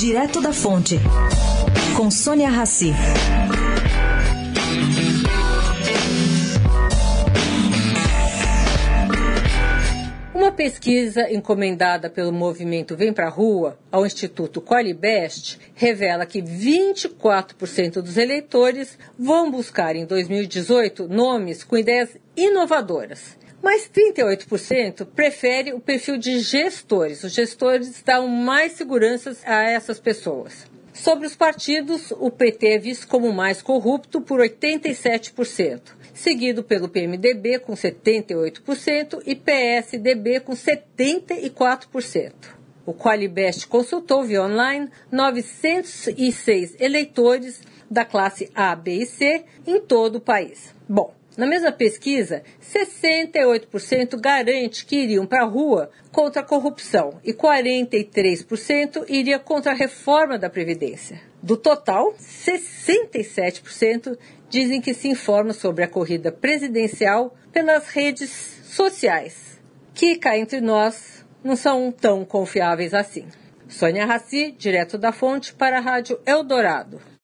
Direto da Fonte, com Sônia Rassi. Uma pesquisa encomendada pelo movimento Vem Pra Rua ao Instituto Qualibest revela que 24% dos eleitores vão buscar em 2018 nomes com ideias inovadoras. Mas 38% prefere o perfil de gestores. Os gestores dão mais segurança a essas pessoas. Sobre os partidos, o PT é visto como mais corrupto por 87%, seguido pelo PMDB com 78% e PSDB com 74%. O Qualibest consultou via online 906 eleitores da classe A, B e C em todo o país. Bom, na mesma pesquisa, 68% garante que iriam para a rua contra a corrupção e 43% iria contra a reforma da Previdência. Do total, 67% dizem que se informam sobre a corrida presidencial pelas redes sociais, que cá entre nós não são tão confiáveis assim. Sônia Raci, direto da fonte para a Rádio Eldorado.